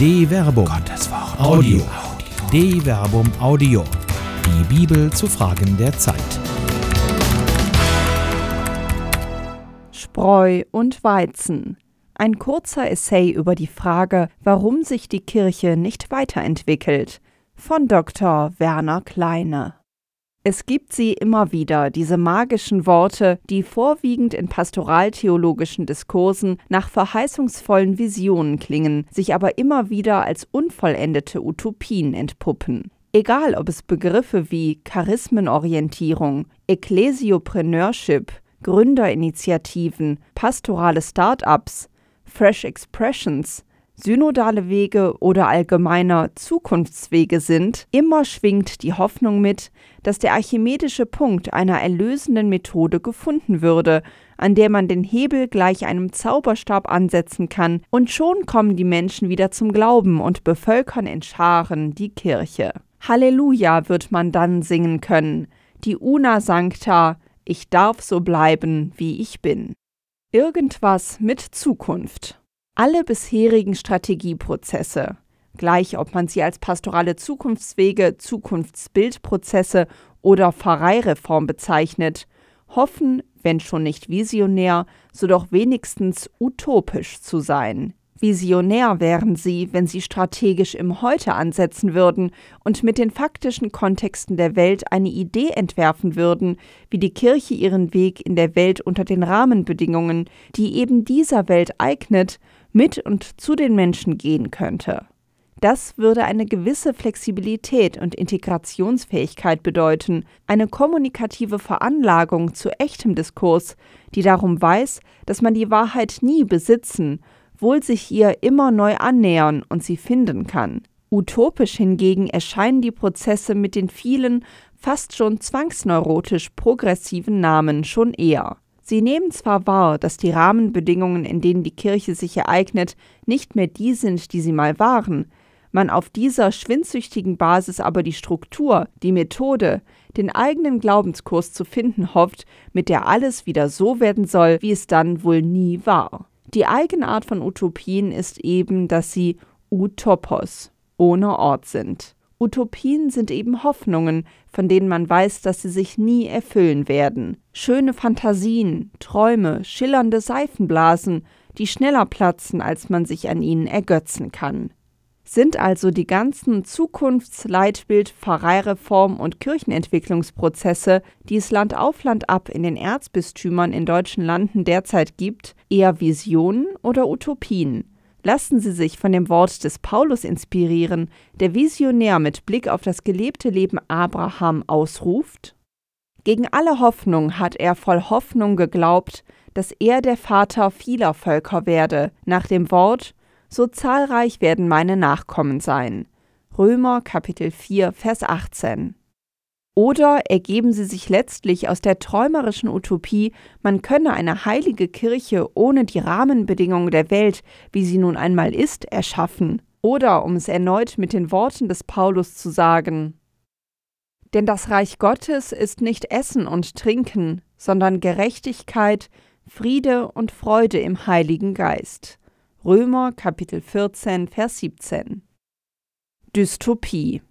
De Verbum. Gottes Wort. Audio. De Verbum Audio. Die Bibel zu Fragen der Zeit. Spreu und Weizen. Ein kurzer Essay über die Frage, warum sich die Kirche nicht weiterentwickelt, von Dr. Werner Kleine. Es gibt sie immer wieder, diese magischen Worte, die vorwiegend in pastoraltheologischen Diskursen nach verheißungsvollen Visionen klingen, sich aber immer wieder als unvollendete Utopien entpuppen. Egal ob es Begriffe wie Charismenorientierung, Ecclesiopreneurship, Gründerinitiativen, pastorale Start-ups, Fresh Expressions, synodale Wege oder allgemeiner Zukunftswege sind, immer schwingt die Hoffnung mit, dass der archimedische Punkt einer erlösenden Methode gefunden würde, an der man den Hebel gleich einem Zauberstab ansetzen kann, und schon kommen die Menschen wieder zum Glauben und bevölkern in Scharen die Kirche. Halleluja wird man dann singen können, die Una Sancta, ich darf so bleiben, wie ich bin. Irgendwas mit Zukunft. Alle bisherigen Strategieprozesse, gleich ob man sie als pastorale Zukunftswege, Zukunftsbildprozesse oder Pfarreireform bezeichnet, hoffen, wenn schon nicht visionär, so doch wenigstens utopisch zu sein. Visionär wären sie, wenn sie strategisch im Heute ansetzen würden und mit den faktischen Kontexten der Welt eine Idee entwerfen würden, wie die Kirche ihren Weg in der Welt unter den Rahmenbedingungen, die eben dieser Welt eignet, mit und zu den Menschen gehen könnte. Das würde eine gewisse Flexibilität und Integrationsfähigkeit bedeuten, eine kommunikative Veranlagung zu echtem Diskurs, die darum weiß, dass man die Wahrheit nie besitzen, wohl sich ihr immer neu annähern und sie finden kann. Utopisch hingegen erscheinen die Prozesse mit den vielen, fast schon zwangsneurotisch progressiven Namen schon eher. Sie nehmen zwar wahr, dass die Rahmenbedingungen, in denen die Kirche sich ereignet, nicht mehr die sind, die sie mal waren, man auf dieser schwindsüchtigen Basis aber die Struktur, die Methode, den eigenen Glaubenskurs zu finden hofft, mit der alles wieder so werden soll, wie es dann wohl nie war. Die Eigenart von Utopien ist eben, dass sie Utopos, ohne Ort sind. Utopien sind eben Hoffnungen, von denen man weiß, dass sie sich nie erfüllen werden. Schöne Fantasien, Träume, schillernde Seifenblasen, die schneller platzen, als man sich an ihnen ergötzen kann. Sind also die ganzen Zukunftsleitbild, Pfarreireform und Kirchenentwicklungsprozesse, die es Land auf Land ab in den Erzbistümern in deutschen Landen derzeit gibt, eher Visionen oder Utopien? Lassen Sie sich von dem Wort des Paulus inspirieren, der visionär mit Blick auf das gelebte Leben Abraham ausruft? Gegen alle Hoffnung hat er voll Hoffnung geglaubt, dass er der Vater vieler Völker werde, nach dem Wort, so zahlreich werden meine Nachkommen sein. Römer Kapitel 4, Vers 18. Oder ergeben sie sich letztlich aus der träumerischen Utopie, man könne eine heilige Kirche ohne die Rahmenbedingungen der Welt, wie sie nun einmal ist, erschaffen. Oder, um es erneut mit den Worten des Paulus zu sagen, denn das Reich Gottes ist nicht Essen und Trinken, sondern Gerechtigkeit, Friede und Freude im Heiligen Geist. Römer Kapitel 14, Vers 17. Dystopie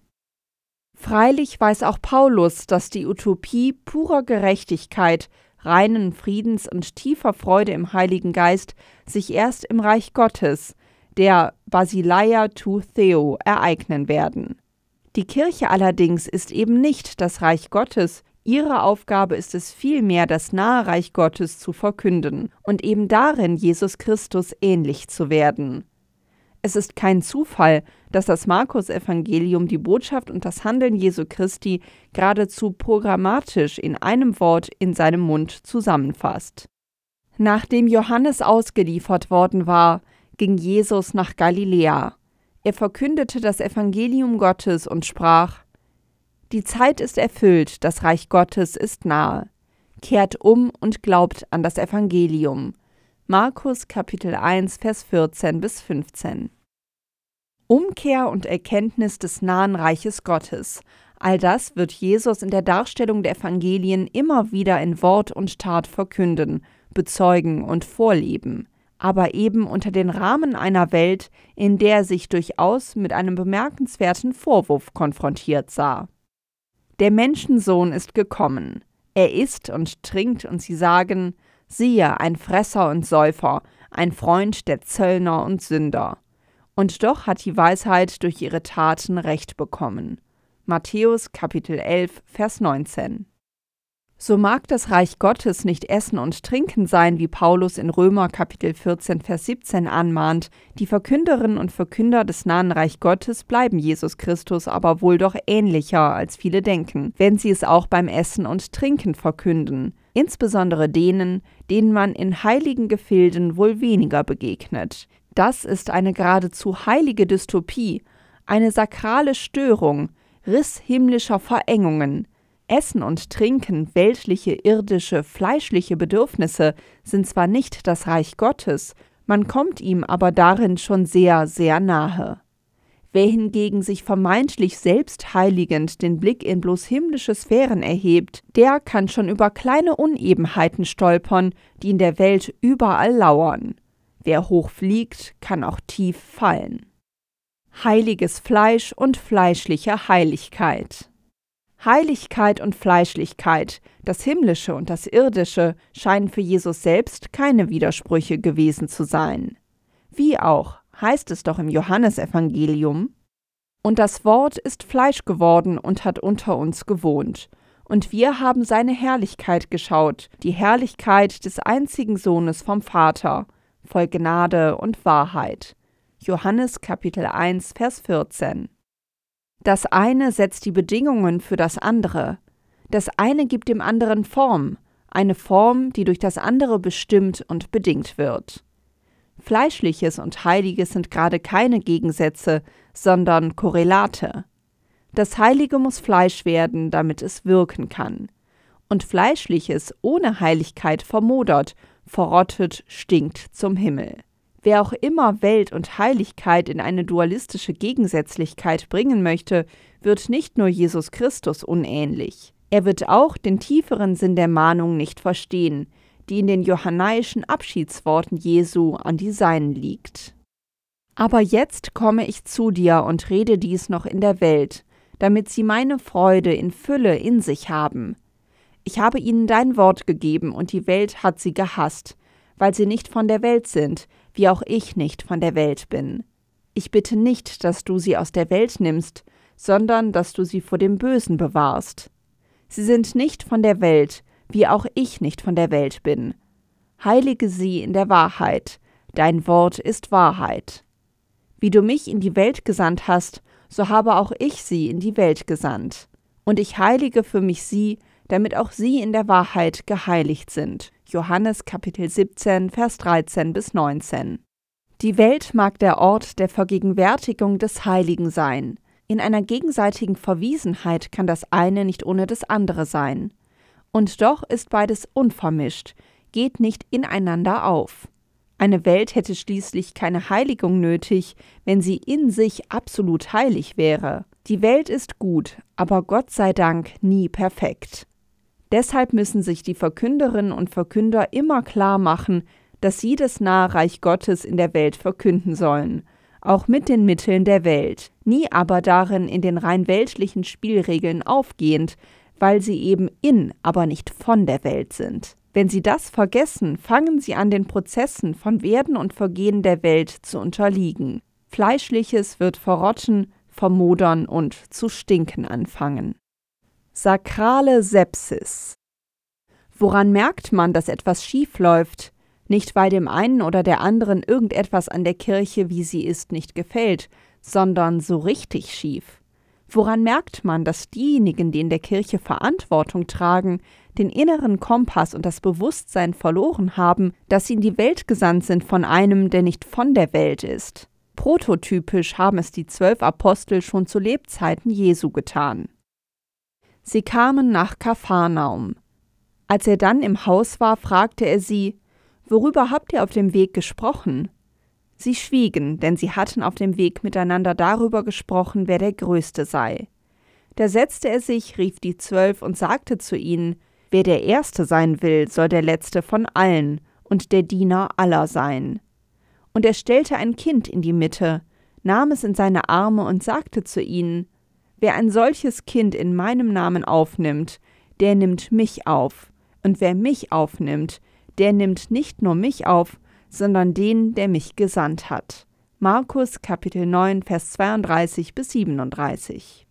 Freilich weiß auch Paulus, dass die Utopie purer Gerechtigkeit, reinen Friedens und tiefer Freude im Heiligen Geist sich erst im Reich Gottes, der Basileia tu Theo, ereignen werden. Die Kirche allerdings ist eben nicht das Reich Gottes, ihre Aufgabe ist es vielmehr, das nahe Reich Gottes zu verkünden und eben darin Jesus Christus ähnlich zu werden. Es ist kein Zufall, dass das Markus-Evangelium die Botschaft und das Handeln Jesu Christi geradezu programmatisch in einem Wort in seinem Mund zusammenfasst. Nachdem Johannes ausgeliefert worden war, ging Jesus nach Galiläa. Er verkündete das Evangelium Gottes und sprach: Die Zeit ist erfüllt, das Reich Gottes ist nahe. Kehrt um und glaubt an das Evangelium. Markus Kapitel 1 Vers 14 bis 15. Umkehr und Erkenntnis des nahen Reiches Gottes. All das wird Jesus in der Darstellung der Evangelien immer wieder in Wort und Tat verkünden, bezeugen und vorleben. aber eben unter den Rahmen einer Welt, in der er sich durchaus mit einem bemerkenswerten Vorwurf konfrontiert sah. Der Menschensohn ist gekommen. Er isst und trinkt, und sie sagen, siehe, ein Fresser und Säufer, ein Freund der Zöllner und Sünder. Und doch hat die Weisheit durch ihre Taten Recht bekommen. Matthäus Kapitel 11, Vers 19. So mag das Reich Gottes nicht Essen und Trinken sein, wie Paulus in Römer Kapitel 14, Vers 17 anmahnt, die Verkünderinnen und Verkünder des nahen Reich Gottes bleiben Jesus Christus aber wohl doch ähnlicher, als viele denken, wenn sie es auch beim Essen und Trinken verkünden, insbesondere denen, denen man in heiligen Gefilden wohl weniger begegnet. Das ist eine geradezu heilige Dystopie, eine sakrale Störung, Riss himmlischer Verengungen, Essen und Trinken, weltliche, irdische, fleischliche Bedürfnisse sind zwar nicht das Reich Gottes, man kommt ihm aber darin schon sehr, sehr nahe. Wer hingegen sich vermeintlich selbst heiligend den Blick in bloß himmlische Sphären erhebt, der kann schon über kleine Unebenheiten stolpern, die in der Welt überall lauern. Wer hoch fliegt, kann auch tief fallen. Heiliges Fleisch und fleischliche Heiligkeit. Heiligkeit und Fleischlichkeit, das Himmlische und das Irdische, scheinen für Jesus selbst keine Widersprüche gewesen zu sein. Wie auch, heißt es doch im Johannesevangelium, und das Wort ist Fleisch geworden und hat unter uns gewohnt, und wir haben seine Herrlichkeit geschaut, die Herrlichkeit des einzigen Sohnes vom Vater, voll Gnade und Wahrheit. Johannes Kapitel 1 Vers 14 das eine setzt die Bedingungen für das andere. Das eine gibt dem anderen Form, eine Form, die durch das andere bestimmt und bedingt wird. Fleischliches und Heiliges sind gerade keine Gegensätze, sondern Korrelate. Das Heilige muss Fleisch werden, damit es wirken kann. Und Fleischliches ohne Heiligkeit vermodert, verrottet, stinkt zum Himmel. Wer auch immer Welt und Heiligkeit in eine dualistische Gegensätzlichkeit bringen möchte, wird nicht nur Jesus Christus unähnlich. Er wird auch den tieferen Sinn der Mahnung nicht verstehen, die in den johannaischen Abschiedsworten Jesu an die Seinen liegt. Aber jetzt komme ich zu dir und rede dies noch in der Welt, damit sie meine Freude in Fülle in sich haben. Ich habe ihnen dein Wort gegeben, und die Welt hat sie gehasst, weil sie nicht von der Welt sind, wie auch ich nicht von der Welt bin. Ich bitte nicht, dass du sie aus der Welt nimmst, sondern dass du sie vor dem Bösen bewahrst. Sie sind nicht von der Welt, wie auch ich nicht von der Welt bin. Heilige sie in der Wahrheit, dein Wort ist Wahrheit. Wie du mich in die Welt gesandt hast, so habe auch ich sie in die Welt gesandt. Und ich heilige für mich sie, damit auch sie in der Wahrheit geheiligt sind. Johannes Kapitel 17, Vers 13 bis 19. Die Welt mag der Ort der Vergegenwärtigung des Heiligen sein. In einer gegenseitigen Verwiesenheit kann das eine nicht ohne das andere sein. Und doch ist beides unvermischt, geht nicht ineinander auf. Eine Welt hätte schließlich keine Heiligung nötig, wenn sie in sich absolut heilig wäre. Die Welt ist gut, aber Gott sei Dank nie perfekt. Deshalb müssen sich die Verkünderinnen und Verkünder immer klar machen, dass sie das nahe Reich Gottes in der Welt verkünden sollen, auch mit den Mitteln der Welt, nie aber darin in den rein weltlichen Spielregeln aufgehend, weil sie eben in, aber nicht von der Welt sind. Wenn sie das vergessen, fangen sie an, den Prozessen von Werden und Vergehen der Welt zu unterliegen. Fleischliches wird verrotten, vermodern und zu stinken anfangen. Sakrale Sepsis. Woran merkt man, dass etwas schief läuft? Nicht weil dem einen oder der anderen irgendetwas an der Kirche, wie sie ist, nicht gefällt, sondern so richtig schief. Woran merkt man, dass diejenigen, die in der Kirche Verantwortung tragen, den inneren Kompass und das Bewusstsein verloren haben, dass sie in die Welt gesandt sind von einem, der nicht von der Welt ist? Prototypisch haben es die zwölf Apostel schon zu Lebzeiten Jesu getan. Sie kamen nach Kapharnaum. Als er dann im Haus war, fragte er sie, Worüber habt ihr auf dem Weg gesprochen? Sie schwiegen, denn sie hatten auf dem Weg miteinander darüber gesprochen, wer der Größte sei. Da setzte er sich, rief die Zwölf und sagte zu ihnen, Wer der Erste sein will, soll der Letzte von allen und der Diener aller sein. Und er stellte ein Kind in die Mitte, nahm es in seine Arme und sagte zu ihnen, Wer ein solches Kind in meinem Namen aufnimmt, der nimmt mich auf, und wer mich aufnimmt, der nimmt nicht nur mich auf, sondern den, der mich gesandt hat. Markus Kapitel 9, Vers 32 bis 37.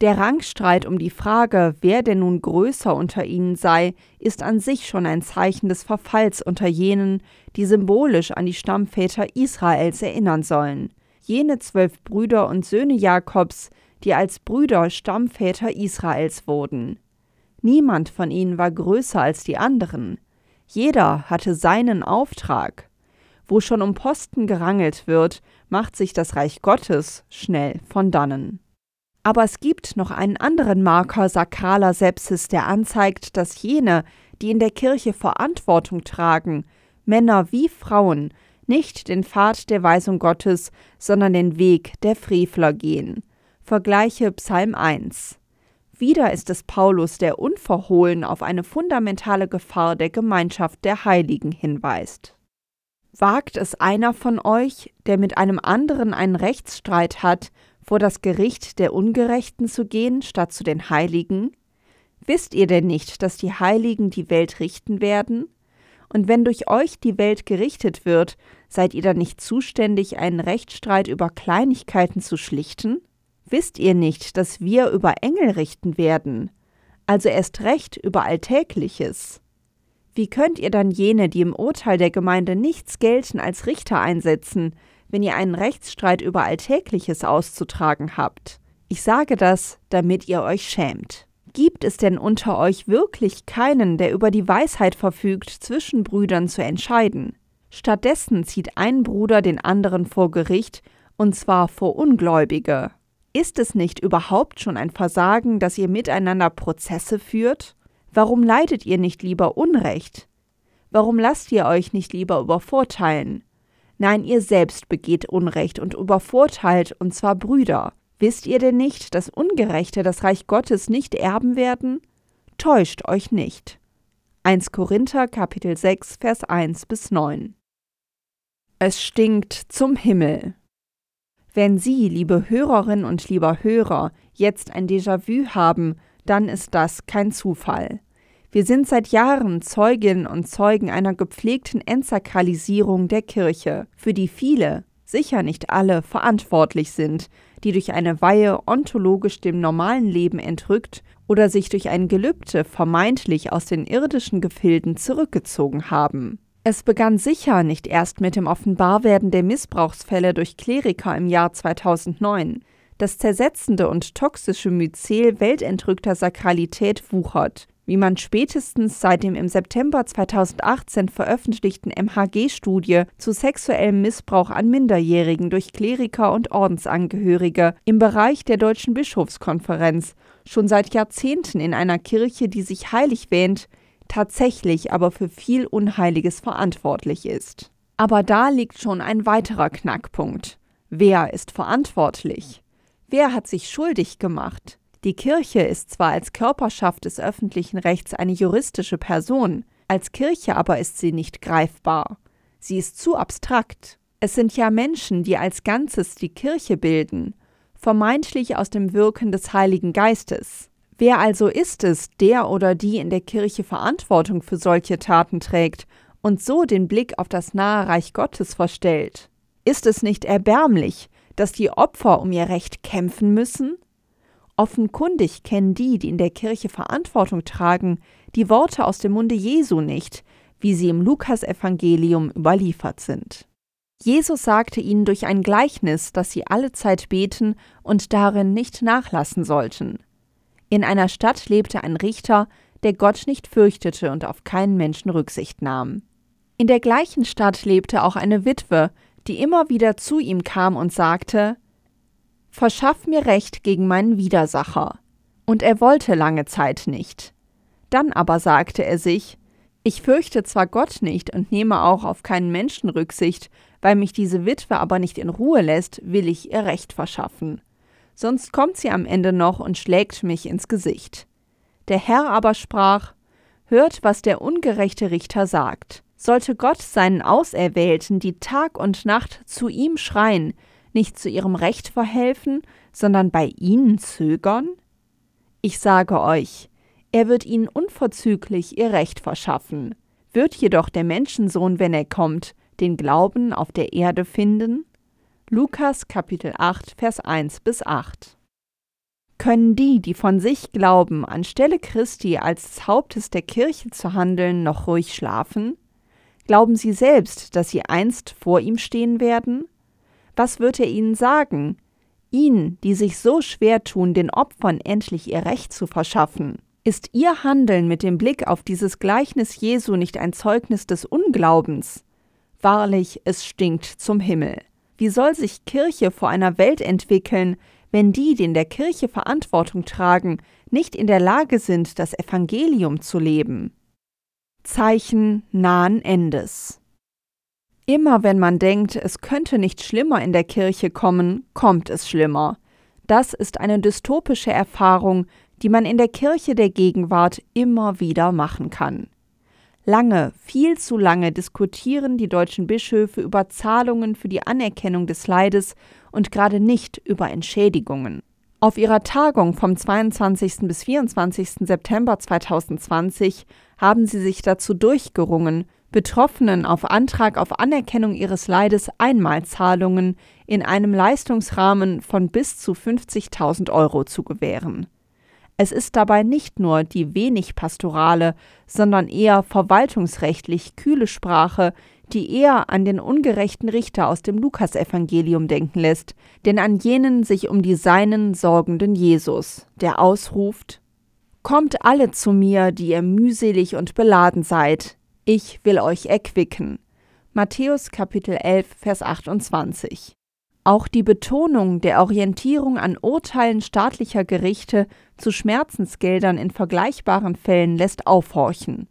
Der Rangstreit um die Frage, wer denn nun größer unter ihnen sei, ist an sich schon ein Zeichen des Verfalls unter jenen, die symbolisch an die Stammväter Israels erinnern sollen. Jene zwölf Brüder und Söhne Jakobs, die als Brüder Stammväter Israels wurden. Niemand von ihnen war größer als die anderen. Jeder hatte seinen Auftrag. Wo schon um Posten gerangelt wird, macht sich das Reich Gottes schnell von dannen. Aber es gibt noch einen anderen Marker sakraler Sepsis, der anzeigt, dass jene, die in der Kirche Verantwortung tragen, Männer wie Frauen, nicht den Pfad der Weisung Gottes, sondern den Weg der Frevler gehen. Vergleiche Psalm 1. Wieder ist es Paulus, der unverhohlen auf eine fundamentale Gefahr der Gemeinschaft der Heiligen hinweist. Wagt es einer von euch, der mit einem anderen einen Rechtsstreit hat, vor das Gericht der Ungerechten zu gehen, statt zu den Heiligen? Wisst ihr denn nicht, dass die Heiligen die Welt richten werden? Und wenn durch euch die Welt gerichtet wird, seid ihr dann nicht zuständig, einen Rechtsstreit über Kleinigkeiten zu schlichten? Wisst ihr nicht, dass wir über Engel richten werden, also erst recht über Alltägliches? Wie könnt ihr dann jene, die im Urteil der Gemeinde nichts gelten, als Richter einsetzen, wenn ihr einen Rechtsstreit über Alltägliches auszutragen habt? Ich sage das, damit ihr euch schämt. Gibt es denn unter euch wirklich keinen, der über die Weisheit verfügt, zwischen Brüdern zu entscheiden? Stattdessen zieht ein Bruder den anderen vor Gericht, und zwar vor Ungläubige. Ist es nicht überhaupt schon ein Versagen, dass ihr miteinander Prozesse führt? Warum leidet ihr nicht lieber Unrecht? Warum lasst ihr euch nicht lieber übervorteilen? Nein, ihr selbst begeht Unrecht und übervorteilt, und zwar Brüder. Wisst ihr denn nicht, dass Ungerechte das Reich Gottes nicht erben werden? Täuscht euch nicht. 1 Korinther Kapitel 6 Vers 1 bis 9 Es stinkt zum Himmel. Wenn Sie, liebe Hörerinnen und lieber Hörer, jetzt ein Déjà-vu haben, dann ist das kein Zufall. Wir sind seit Jahren Zeuginnen und Zeugen einer gepflegten Entsakralisierung der Kirche, für die viele, sicher nicht alle, verantwortlich sind, die durch eine Weihe ontologisch dem normalen Leben entrückt oder sich durch ein Gelübde vermeintlich aus den irdischen Gefilden zurückgezogen haben. Es begann sicher nicht erst mit dem Offenbarwerden der Missbrauchsfälle durch Kleriker im Jahr 2009. Das zersetzende und toxische Myzel weltentrückter Sakralität wuchert, wie man spätestens seit dem im September 2018 veröffentlichten MHG-Studie zu sexuellem Missbrauch an Minderjährigen durch Kleriker und Ordensangehörige im Bereich der Deutschen Bischofskonferenz schon seit Jahrzehnten in einer Kirche, die sich heilig wähnt, tatsächlich aber für viel Unheiliges verantwortlich ist. Aber da liegt schon ein weiterer Knackpunkt. Wer ist verantwortlich? Wer hat sich schuldig gemacht? Die Kirche ist zwar als Körperschaft des öffentlichen Rechts eine juristische Person, als Kirche aber ist sie nicht greifbar. Sie ist zu abstrakt. Es sind ja Menschen, die als Ganzes die Kirche bilden, vermeintlich aus dem Wirken des Heiligen Geistes. Wer also ist es, der oder die in der Kirche Verantwortung für solche Taten trägt und so den Blick auf das nahe Reich Gottes verstellt? Ist es nicht erbärmlich, dass die Opfer um ihr Recht kämpfen müssen? Offenkundig kennen die, die in der Kirche Verantwortung tragen, die Worte aus dem Munde Jesu nicht, wie sie im Lukasevangelium überliefert sind. Jesus sagte ihnen durch ein Gleichnis, dass sie alle Zeit beten und darin nicht nachlassen sollten. In einer Stadt lebte ein Richter, der Gott nicht fürchtete und auf keinen Menschen Rücksicht nahm. In der gleichen Stadt lebte auch eine Witwe, die immer wieder zu ihm kam und sagte Verschaff mir Recht gegen meinen Widersacher. Und er wollte lange Zeit nicht. Dann aber sagte er sich Ich fürchte zwar Gott nicht und nehme auch auf keinen Menschen Rücksicht, weil mich diese Witwe aber nicht in Ruhe lässt, will ich ihr Recht verschaffen sonst kommt sie am Ende noch und schlägt mich ins Gesicht. Der Herr aber sprach, Hört, was der ungerechte Richter sagt. Sollte Gott seinen Auserwählten, die Tag und Nacht zu ihm schreien, nicht zu ihrem Recht verhelfen, sondern bei ihnen zögern? Ich sage euch, er wird ihnen unverzüglich ihr Recht verschaffen. Wird jedoch der Menschensohn, wenn er kommt, den Glauben auf der Erde finden? Lukas Kapitel 8, Vers 1 bis 8. Können die, die von sich glauben, anstelle Christi als des Hauptes der Kirche zu handeln, noch ruhig schlafen? Glauben sie selbst, dass sie einst vor ihm stehen werden? Was wird er ihnen sagen? Ihnen, die sich so schwer tun, den Opfern endlich ihr Recht zu verschaffen. Ist ihr Handeln mit dem Blick auf dieses Gleichnis Jesu nicht ein Zeugnis des Unglaubens? Wahrlich, es stinkt zum Himmel. Wie soll sich Kirche vor einer Welt entwickeln, wenn die, die in der Kirche Verantwortung tragen, nicht in der Lage sind, das Evangelium zu leben? Zeichen nahen Endes. Immer wenn man denkt, es könnte nicht schlimmer in der Kirche kommen, kommt es schlimmer. Das ist eine dystopische Erfahrung, die man in der Kirche der Gegenwart immer wieder machen kann. Lange, viel zu lange diskutieren die deutschen Bischöfe über Zahlungen für die Anerkennung des Leides und gerade nicht über Entschädigungen. Auf ihrer Tagung vom 22. bis 24. September 2020 haben sie sich dazu durchgerungen, Betroffenen auf Antrag auf Anerkennung ihres Leides Einmalzahlungen in einem Leistungsrahmen von bis zu 50.000 Euro zu gewähren. Es ist dabei nicht nur die wenig pastorale, sondern eher verwaltungsrechtlich kühle Sprache, die eher an den ungerechten Richter aus dem Lukasevangelium denken lässt, denn an jenen sich um die Seinen sorgenden Jesus, der ausruft Kommt alle zu mir, die ihr mühselig und beladen seid, ich will euch erquicken. Matthäus Kapitel 11, Vers 28. Auch die Betonung der Orientierung an Urteilen staatlicher Gerichte zu Schmerzensgeldern in vergleichbaren Fällen lässt aufhorchen.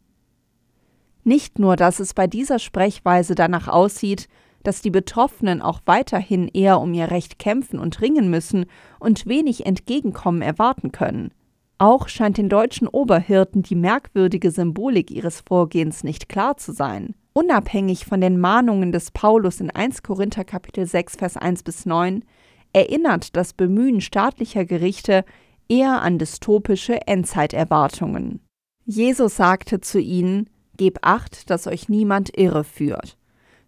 Nicht nur, dass es bei dieser Sprechweise danach aussieht, dass die Betroffenen auch weiterhin eher um ihr Recht kämpfen und ringen müssen und wenig Entgegenkommen erwarten können. Auch scheint den deutschen Oberhirten die merkwürdige Symbolik ihres Vorgehens nicht klar zu sein unabhängig von den Mahnungen des Paulus in 1 Korinther Kapitel 6 Vers 1 bis 9, erinnert das Bemühen staatlicher Gerichte eher an dystopische Endzeiterwartungen. Jesus sagte zu ihnen: Gebt acht, dass euch niemand irre führt.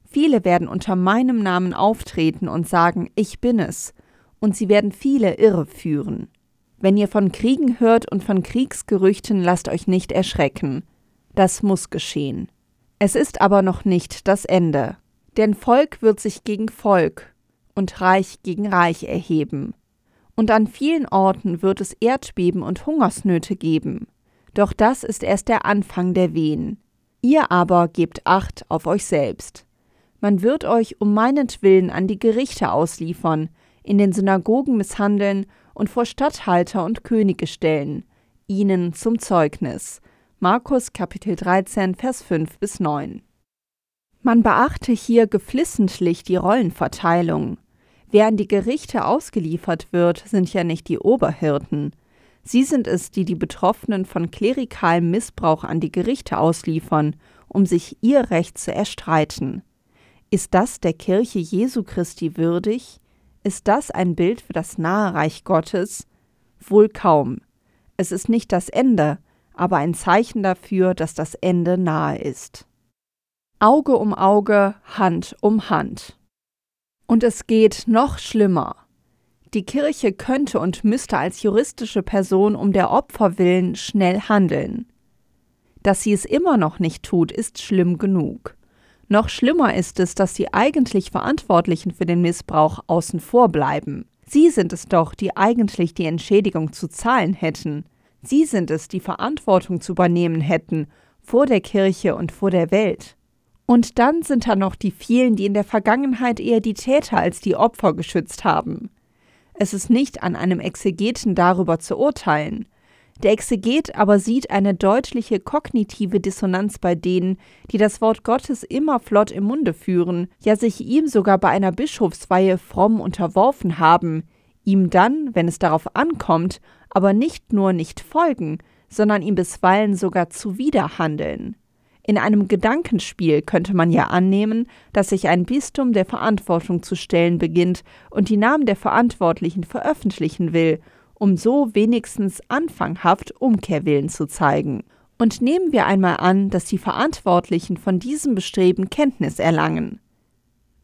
Viele werden unter meinem Namen auftreten und sagen, ich bin es, und sie werden viele irre führen. Wenn ihr von Kriegen hört und von Kriegsgerüchten, lasst euch nicht erschrecken. Das muss geschehen. Es ist aber noch nicht das Ende, denn Volk wird sich gegen Volk und Reich gegen Reich erheben. Und an vielen Orten wird es Erdbeben und Hungersnöte geben. Doch das ist erst der Anfang der Wehen. Ihr aber gebt Acht auf euch selbst. Man wird euch um meinetwillen an die Gerichte ausliefern, in den Synagogen misshandeln und vor Statthalter und Könige stellen, ihnen zum Zeugnis. Markus Kapitel 13, Vers 5 bis 9. Man beachte hier geflissentlich die Rollenverteilung. Wer an die Gerichte ausgeliefert wird, sind ja nicht die Oberhirten. Sie sind es, die die Betroffenen von klerikalem Missbrauch an die Gerichte ausliefern, um sich ihr Recht zu erstreiten. Ist das der Kirche Jesu Christi würdig? Ist das ein Bild für das nahe Reich Gottes? Wohl kaum. Es ist nicht das Ende, aber ein Zeichen dafür, dass das Ende nahe ist. Auge um Auge, Hand um Hand. Und es geht noch schlimmer. Die Kirche könnte und müsste als juristische Person um der Opfer willen schnell handeln. Dass sie es immer noch nicht tut, ist schlimm genug. Noch schlimmer ist es, dass die eigentlich Verantwortlichen für den Missbrauch außen vor bleiben. Sie sind es doch, die eigentlich die Entschädigung zu zahlen hätten. Sie sind es, die Verantwortung zu übernehmen hätten, vor der Kirche und vor der Welt. Und dann sind da noch die vielen, die in der Vergangenheit eher die Täter als die Opfer geschützt haben. Es ist nicht an einem Exegeten darüber zu urteilen. Der Exeget aber sieht eine deutliche kognitive Dissonanz bei denen, die das Wort Gottes immer flott im Munde führen, ja sich ihm sogar bei einer Bischofsweihe fromm unterworfen haben, ihm dann, wenn es darauf ankommt, aber nicht nur nicht folgen, sondern ihm bisweilen sogar zuwiderhandeln. In einem Gedankenspiel könnte man ja annehmen, dass sich ein Bistum der Verantwortung zu stellen beginnt und die Namen der Verantwortlichen veröffentlichen will, um so wenigstens anfanghaft Umkehrwillen zu zeigen. Und nehmen wir einmal an, dass die Verantwortlichen von diesem Bestreben Kenntnis erlangen.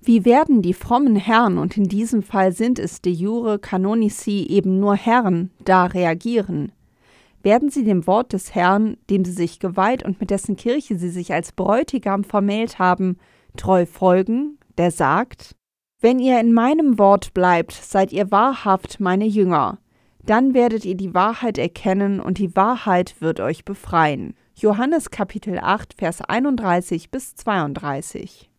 Wie werden die frommen Herren, und in diesem Fall sind es de jure canonici eben nur Herren, da reagieren? Werden sie dem Wort des Herrn, dem sie sich geweiht und mit dessen Kirche sie sich als Bräutigam vermählt haben, treu folgen, der sagt, Wenn ihr in meinem Wort bleibt, seid ihr wahrhaft meine Jünger, dann werdet ihr die Wahrheit erkennen und die Wahrheit wird euch befreien. Johannes Kapitel 8, Vers 31 bis 32.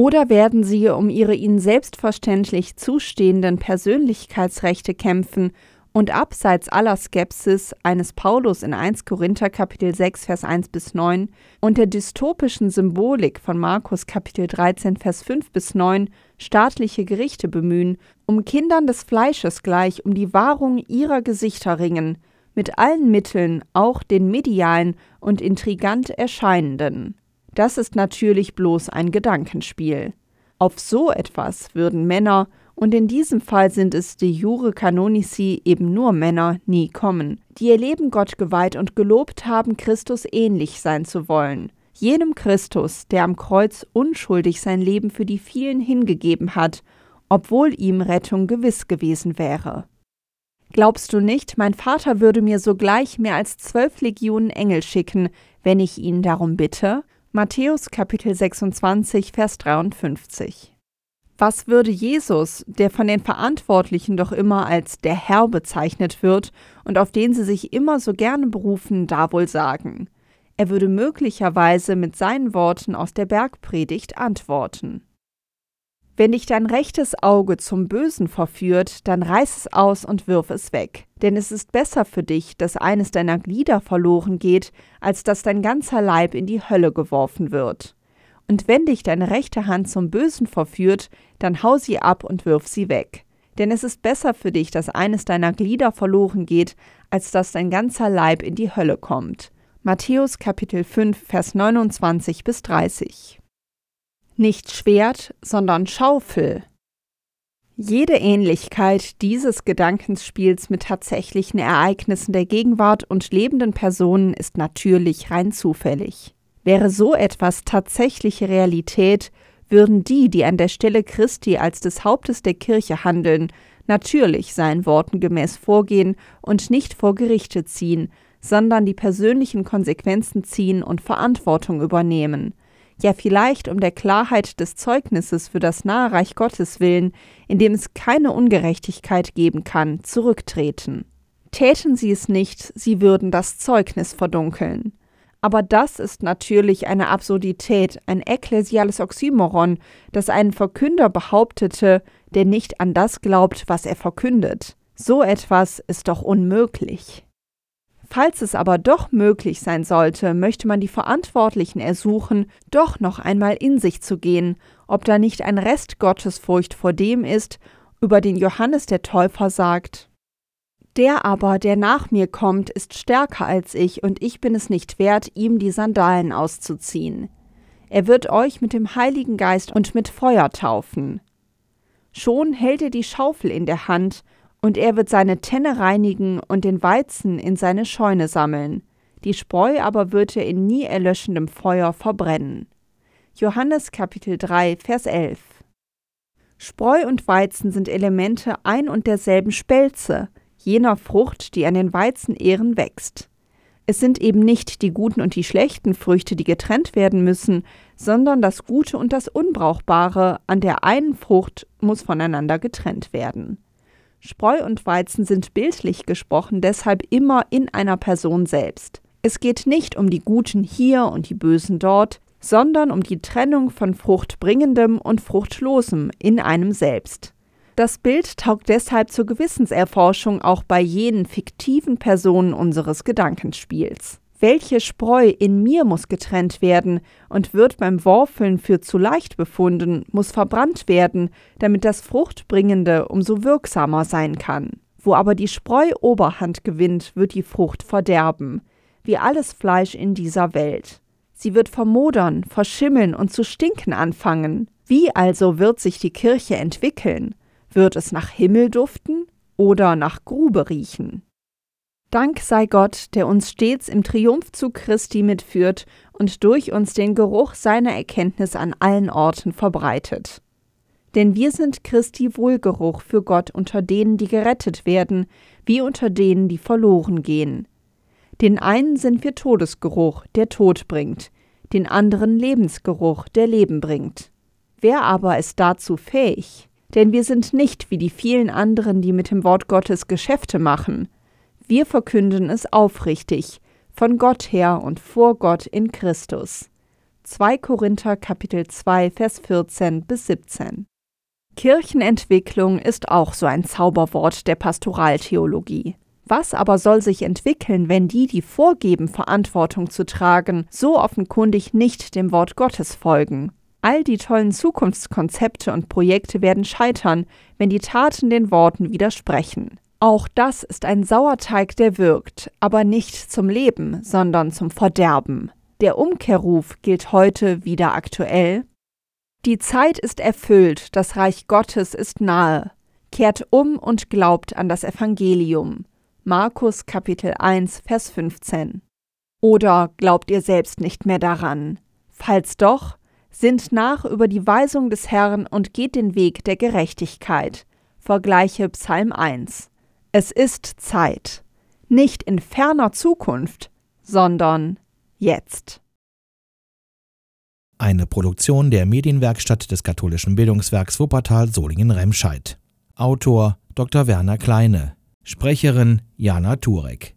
Oder werden sie um ihre ihnen selbstverständlich zustehenden Persönlichkeitsrechte kämpfen und abseits aller Skepsis eines Paulus in 1 Korinther Kapitel 6 Vers 1 bis 9 und der dystopischen Symbolik von Markus Kapitel 13 Vers 5 bis 9 staatliche Gerichte bemühen, um Kindern des Fleisches gleich um die Wahrung ihrer Gesichter ringen, mit allen Mitteln, auch den medialen und intrigant erscheinenden. Das ist natürlich bloß ein Gedankenspiel. Auf so etwas würden Männer und in diesem Fall sind es de jure canonici eben nur Männer, nie kommen, die ihr Leben Gott geweiht und gelobt haben, Christus ähnlich sein zu wollen. Jenem Christus, der am Kreuz unschuldig sein Leben für die vielen hingegeben hat, obwohl ihm Rettung gewiss gewesen wäre. Glaubst du nicht, mein Vater würde mir sogleich mehr als zwölf Legionen Engel schicken, wenn ich ihn darum bitte? Matthäus Kapitel 26, Vers 53. Was würde Jesus, der von den Verantwortlichen doch immer als der Herr bezeichnet wird und auf den sie sich immer so gerne berufen, da wohl sagen? Er würde möglicherweise mit seinen Worten aus der Bergpredigt antworten. Wenn dich dein rechtes Auge zum Bösen verführt, dann reiß es aus und wirf es weg. Denn es ist besser für dich, dass eines deiner Glieder verloren geht, als dass dein ganzer Leib in die Hölle geworfen wird. Und wenn dich deine rechte Hand zum Bösen verführt, dann hau sie ab und wirf sie weg. Denn es ist besser für dich, dass eines deiner Glieder verloren geht, als dass dein ganzer Leib in die Hölle kommt. Matthäus Kapitel 5, Vers 29 bis 30. Nicht Schwert, sondern Schaufel. Jede Ähnlichkeit dieses Gedankenspiels mit tatsächlichen Ereignissen der Gegenwart und lebenden Personen ist natürlich rein zufällig. Wäre so etwas tatsächliche Realität, würden die, die an der Stelle Christi als des Hauptes der Kirche handeln, natürlich seinen Worten gemäß vorgehen und nicht vor Gerichte ziehen, sondern die persönlichen Konsequenzen ziehen und Verantwortung übernehmen. Ja, vielleicht um der Klarheit des Zeugnisses für das nahe Reich Gottes willen, in dem es keine Ungerechtigkeit geben kann, zurücktreten. Täten sie es nicht, sie würden das Zeugnis verdunkeln. Aber das ist natürlich eine Absurdität, ein ekklesiales Oxymoron, das einen Verkünder behauptete, der nicht an das glaubt, was er verkündet. So etwas ist doch unmöglich. Falls es aber doch möglich sein sollte, möchte man die Verantwortlichen ersuchen, doch noch einmal in sich zu gehen, ob da nicht ein Rest Gottesfurcht vor dem ist, über den Johannes der Täufer sagt, der aber, der nach mir kommt, ist stärker als ich, und ich bin es nicht wert, ihm die Sandalen auszuziehen. Er wird euch mit dem Heiligen Geist und mit Feuer taufen. Schon hält er die Schaufel in der Hand, und er wird seine Tenne reinigen und den Weizen in seine Scheune sammeln. Die Spreu aber wird er in nie erlöschendem Feuer verbrennen. Johannes Kapitel 3, Vers 11. Spreu und Weizen sind Elemente ein und derselben Spelze, jener Frucht, die an den Weizenähren wächst. Es sind eben nicht die guten und die schlechten Früchte, die getrennt werden müssen, sondern das Gute und das Unbrauchbare an der einen Frucht muss voneinander getrennt werden. Spreu und Weizen sind bildlich gesprochen deshalb immer in einer Person selbst. Es geht nicht um die Guten hier und die Bösen dort, sondern um die Trennung von Fruchtbringendem und Fruchtlosem in einem selbst. Das Bild taugt deshalb zur Gewissenserforschung auch bei jenen fiktiven Personen unseres Gedankenspiels. Welche Spreu in mir muss getrennt werden und wird beim Worfeln für zu leicht befunden, muss verbrannt werden, damit das Fruchtbringende umso wirksamer sein kann. Wo aber die Spreu Oberhand gewinnt, wird die Frucht verderben, wie alles Fleisch in dieser Welt. Sie wird vermodern, verschimmeln und zu stinken anfangen. Wie also wird sich die Kirche entwickeln? Wird es nach Himmel duften oder nach Grube riechen? Dank sei Gott, der uns stets im Triumphzug Christi mitführt und durch uns den Geruch seiner Erkenntnis an allen Orten verbreitet. Denn wir sind Christi Wohlgeruch für Gott unter denen, die gerettet werden, wie unter denen, die verloren gehen. Den einen sind wir Todesgeruch, der Tod bringt, den anderen Lebensgeruch, der Leben bringt. Wer aber ist dazu fähig? Denn wir sind nicht wie die vielen anderen, die mit dem Wort Gottes Geschäfte machen. Wir verkünden es aufrichtig, von Gott her und vor Gott in Christus. 2 Korinther Kapitel 2 Vers 14 bis 17. Kirchenentwicklung ist auch so ein Zauberwort der Pastoraltheologie. Was aber soll sich entwickeln, wenn die, die vorgeben, Verantwortung zu tragen, so offenkundig nicht dem Wort Gottes folgen? All die tollen Zukunftskonzepte und Projekte werden scheitern, wenn die Taten den Worten widersprechen. Auch das ist ein Sauerteig, der wirkt, aber nicht zum Leben, sondern zum Verderben. Der Umkehrruf gilt heute wieder aktuell. Die Zeit ist erfüllt, das Reich Gottes ist nahe. Kehrt um und glaubt an das Evangelium. Markus Kapitel 1, Vers 15. Oder glaubt ihr selbst nicht mehr daran? Falls doch, sinnt nach über die Weisung des Herrn und geht den Weg der Gerechtigkeit. Vergleiche Psalm 1. Es ist Zeit. Nicht in ferner Zukunft, sondern jetzt. Eine Produktion der Medienwerkstatt des katholischen Bildungswerks Wuppertal Solingen-Remscheid. Autor Dr. Werner Kleine. Sprecherin Jana Turek